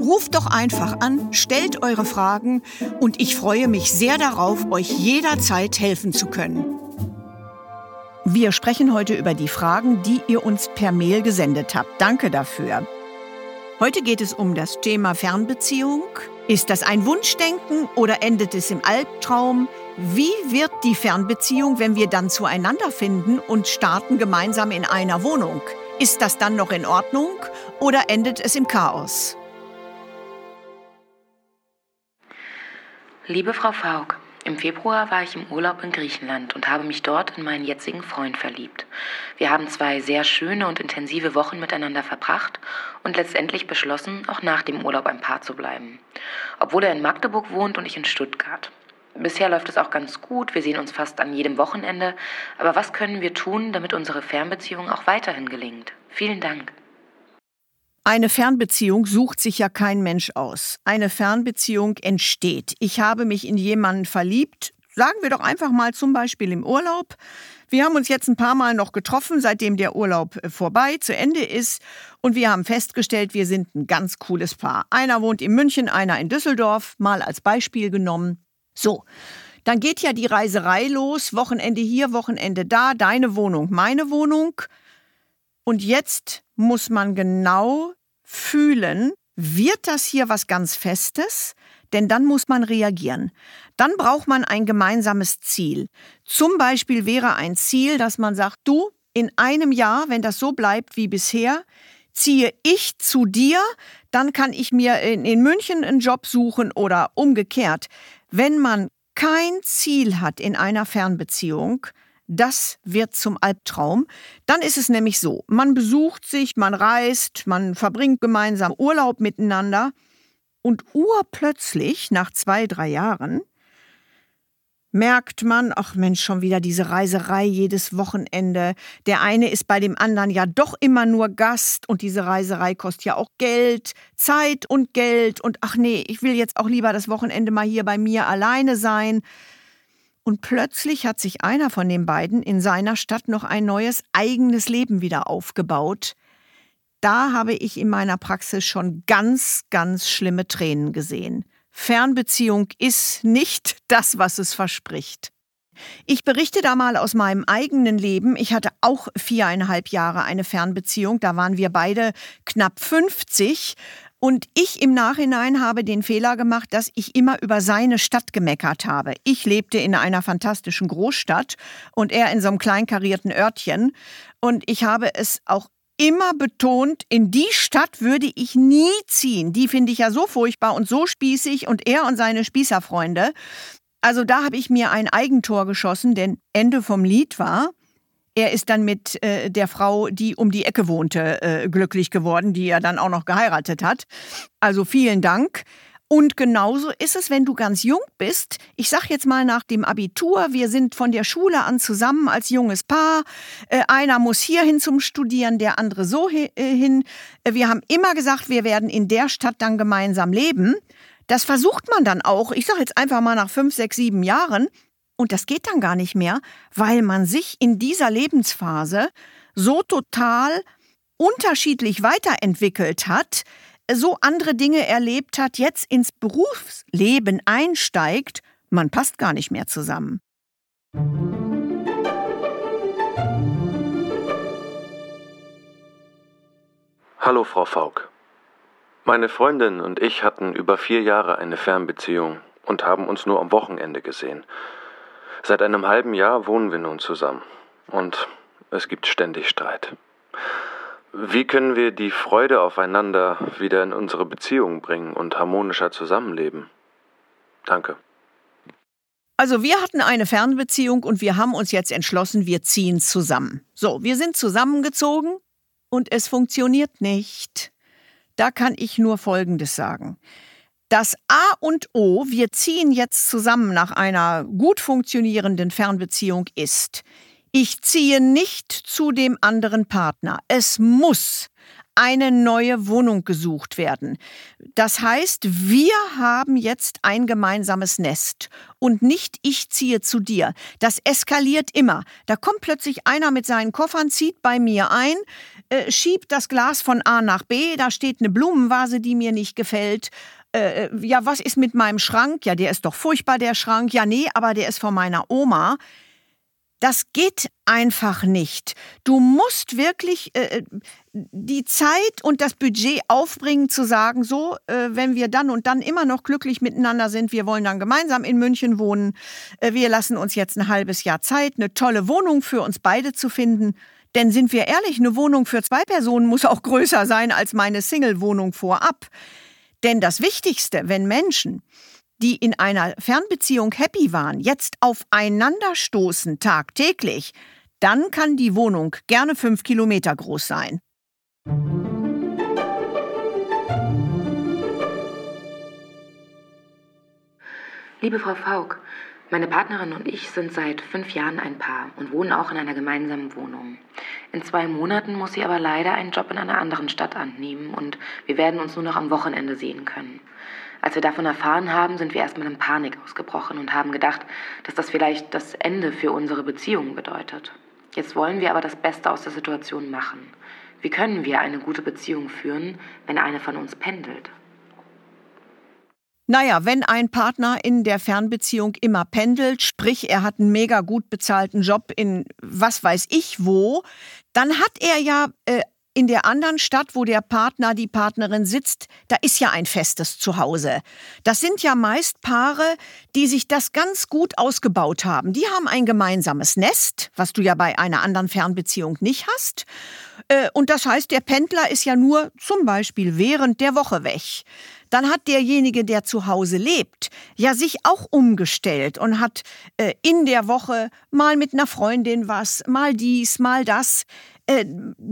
Ruft doch einfach an, stellt eure Fragen und ich freue mich sehr darauf, euch jederzeit helfen zu können. Wir sprechen heute über die Fragen, die ihr uns per Mail gesendet habt. Danke dafür. Heute geht es um das Thema Fernbeziehung. Ist das ein Wunschdenken oder endet es im Albtraum? Wie wird die Fernbeziehung, wenn wir dann zueinander finden und starten gemeinsam in einer Wohnung? Ist das dann noch in Ordnung oder endet es im Chaos? Liebe Frau Faulk, im Februar war ich im Urlaub in Griechenland und habe mich dort in meinen jetzigen Freund verliebt. Wir haben zwei sehr schöne und intensive Wochen miteinander verbracht und letztendlich beschlossen, auch nach dem Urlaub ein Paar zu bleiben. Obwohl er in Magdeburg wohnt und ich in Stuttgart. Bisher läuft es auch ganz gut, wir sehen uns fast an jedem Wochenende, aber was können wir tun, damit unsere Fernbeziehung auch weiterhin gelingt? Vielen Dank. Eine Fernbeziehung sucht sich ja kein Mensch aus. Eine Fernbeziehung entsteht. Ich habe mich in jemanden verliebt, sagen wir doch einfach mal zum Beispiel im Urlaub. Wir haben uns jetzt ein paar Mal noch getroffen, seitdem der Urlaub äh, vorbei, zu Ende ist. Und wir haben festgestellt, wir sind ein ganz cooles Paar. Einer wohnt in München, einer in Düsseldorf, mal als Beispiel genommen. So, dann geht ja die Reiserei los. Wochenende hier, Wochenende da, deine Wohnung, meine Wohnung. Und jetzt muss man genau fühlen, wird das hier was ganz Festes? Denn dann muss man reagieren. Dann braucht man ein gemeinsames Ziel. Zum Beispiel wäre ein Ziel, dass man sagt, du, in einem Jahr, wenn das so bleibt wie bisher, ziehe ich zu dir, dann kann ich mir in, in München einen Job suchen oder umgekehrt. Wenn man kein Ziel hat in einer Fernbeziehung, das wird zum Albtraum. Dann ist es nämlich so, man besucht sich, man reist, man verbringt gemeinsam Urlaub miteinander und urplötzlich, nach zwei, drei Jahren, merkt man, ach Mensch, schon wieder diese Reiserei jedes Wochenende. Der eine ist bei dem anderen ja doch immer nur Gast und diese Reiserei kostet ja auch Geld, Zeit und Geld und ach nee, ich will jetzt auch lieber das Wochenende mal hier bei mir alleine sein. Und plötzlich hat sich einer von den beiden in seiner Stadt noch ein neues eigenes Leben wieder aufgebaut. Da habe ich in meiner Praxis schon ganz, ganz schlimme Tränen gesehen. Fernbeziehung ist nicht das, was es verspricht. Ich berichte da mal aus meinem eigenen Leben. Ich hatte auch viereinhalb Jahre eine Fernbeziehung. Da waren wir beide knapp 50 und ich im Nachhinein habe den Fehler gemacht, dass ich immer über seine Stadt gemeckert habe. Ich lebte in einer fantastischen Großstadt und er in so einem kleinkarierten Örtchen. Und ich habe es auch immer betont, in die Stadt würde ich nie ziehen. Die finde ich ja so furchtbar und so spießig und er und seine Spießerfreunde. Also da habe ich mir ein Eigentor geschossen, denn Ende vom Lied war, er ist dann mit äh, der Frau, die um die Ecke wohnte, äh, glücklich geworden, die er dann auch noch geheiratet hat. Also vielen Dank. Und genauso ist es, wenn du ganz jung bist. Ich sag jetzt mal nach dem Abitur, wir sind von der Schule an zusammen als junges Paar. Äh, einer muss hierhin zum Studieren, der andere so äh, hin. Äh, wir haben immer gesagt, wir werden in der Stadt dann gemeinsam leben. Das versucht man dann auch. Ich sag jetzt einfach mal nach fünf, sechs, sieben Jahren. Und das geht dann gar nicht mehr, weil man sich in dieser Lebensphase so total unterschiedlich weiterentwickelt hat, so andere Dinge erlebt hat, jetzt ins Berufsleben einsteigt, man passt gar nicht mehr zusammen. Hallo, Frau Faulk. Meine Freundin und ich hatten über vier Jahre eine Fernbeziehung und haben uns nur am Wochenende gesehen. Seit einem halben Jahr wohnen wir nun zusammen. und es gibt ständig Streit. Wie können wir die Freude aufeinander wieder in unsere Beziehung bringen und harmonischer zusammenleben? Danke. Also wir hatten eine Fernbeziehung und wir haben uns jetzt entschlossen, wir ziehen zusammen. So, wir sind zusammengezogen und es funktioniert nicht. Da kann ich nur Folgendes sagen. Das A und O, wir ziehen jetzt zusammen nach einer gut funktionierenden Fernbeziehung ist, ich ziehe nicht zu dem anderen Partner. Es muss eine neue Wohnung gesucht werden. Das heißt, wir haben jetzt ein gemeinsames Nest und nicht ich ziehe zu dir. Das eskaliert immer. Da kommt plötzlich einer mit seinen Koffern, zieht bei mir ein, äh, schiebt das Glas von A nach B, da steht eine Blumenvase, die mir nicht gefällt. Äh, äh ja, was ist mit meinem Schrank? Ja, der ist doch furchtbar, der Schrank. Ja, nee, aber der ist von meiner Oma. Das geht einfach nicht. Du musst wirklich äh, die Zeit und das Budget aufbringen zu sagen, so, äh, wenn wir dann und dann immer noch glücklich miteinander sind, wir wollen dann gemeinsam in München wohnen, äh, wir lassen uns jetzt ein halbes Jahr Zeit, eine tolle Wohnung für uns beide zu finden. Denn sind wir ehrlich, eine Wohnung für zwei Personen muss auch größer sein als meine Single-Wohnung vorab. Denn das Wichtigste, wenn Menschen die in einer Fernbeziehung happy waren, jetzt aufeinanderstoßen tagtäglich, dann kann die Wohnung gerne fünf Kilometer groß sein. Liebe Frau Faulk, meine Partnerin und ich sind seit fünf Jahren ein Paar und wohnen auch in einer gemeinsamen Wohnung. In zwei Monaten muss sie aber leider einen Job in einer anderen Stadt annehmen und wir werden uns nur noch am Wochenende sehen können. Als wir davon erfahren haben, sind wir erstmal in Panik ausgebrochen und haben gedacht, dass das vielleicht das Ende für unsere Beziehung bedeutet. Jetzt wollen wir aber das Beste aus der Situation machen. Wie können wir eine gute Beziehung führen, wenn eine von uns pendelt? Naja, wenn ein Partner in der Fernbeziehung immer pendelt, sprich er hat einen mega gut bezahlten Job in was weiß ich wo, dann hat er ja äh, in der anderen Stadt, wo der Partner, die Partnerin sitzt, da ist ja ein festes Zuhause. Das sind ja meist Paare, die sich das ganz gut ausgebaut haben. Die haben ein gemeinsames Nest, was du ja bei einer anderen Fernbeziehung nicht hast. Äh, und das heißt, der Pendler ist ja nur zum Beispiel während der Woche weg dann hat derjenige, der zu Hause lebt, ja sich auch umgestellt und hat äh, in der Woche mal mit einer Freundin was, mal dies, mal das. Äh,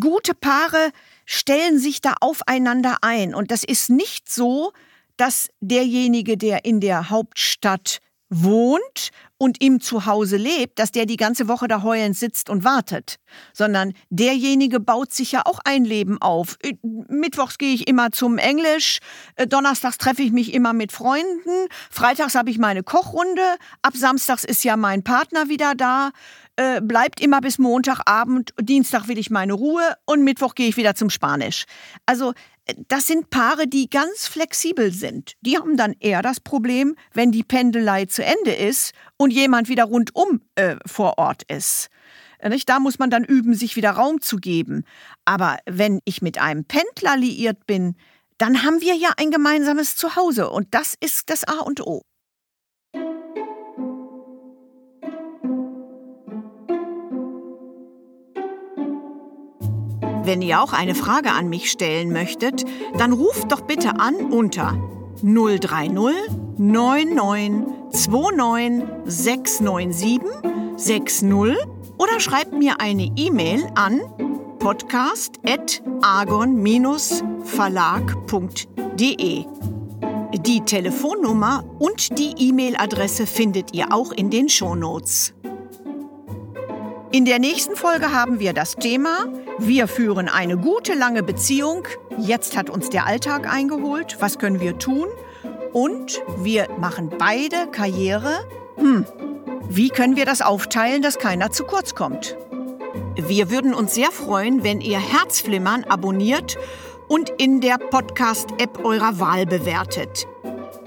gute Paare stellen sich da aufeinander ein. Und das ist nicht so, dass derjenige, der in der Hauptstadt wohnt und im Zuhause lebt, dass der die ganze Woche da heulend sitzt und wartet, sondern derjenige baut sich ja auch ein Leben auf. Äh, mittwochs gehe ich immer zum Englisch, äh, donnerstags treffe ich mich immer mit Freunden, freitags habe ich meine Kochrunde, ab samstags ist ja mein Partner wieder da, äh, bleibt immer bis Montagabend, Dienstag will ich meine Ruhe und Mittwoch gehe ich wieder zum Spanisch. Also das sind Paare, die ganz flexibel sind. Die haben dann eher das Problem, wenn die Pendelei zu Ende ist und jemand wieder rundum äh, vor Ort ist. Da muss man dann üben, sich wieder Raum zu geben. Aber wenn ich mit einem Pendler liiert bin, dann haben wir ja ein gemeinsames Zuhause und das ist das A und O. Wenn ihr auch eine Frage an mich stellen möchtet, dann ruft doch bitte an unter 030 99 29 697 60 oder schreibt mir eine E-Mail an podcast.argon-verlag.de. Die Telefonnummer und die E-Mail-Adresse findet ihr auch in den Shownotes. In der nächsten Folge haben wir das Thema Wir führen eine gute lange Beziehung. Jetzt hat uns der Alltag eingeholt. Was können wir tun? Und wir machen beide Karriere. Hm, wie können wir das aufteilen, dass keiner zu kurz kommt? Wir würden uns sehr freuen, wenn ihr Herzflimmern abonniert und in der Podcast-App eurer Wahl bewertet.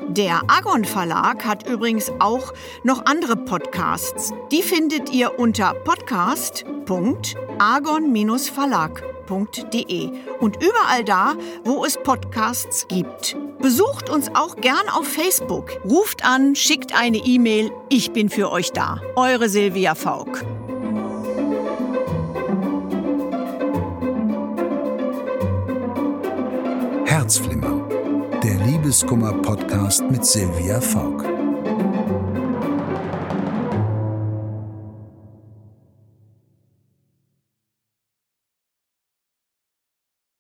Der Agon Verlag hat übrigens auch noch andere Podcasts. Die findet ihr unter podcast.agon-verlag.de und überall da, wo es Podcasts gibt. Besucht uns auch gern auf Facebook. Ruft an, schickt eine E-Mail. Ich bin für euch da. Eure Silvia Faulk. Herzflimmer der Liebeskummer-Podcast mit Silvia Faulk.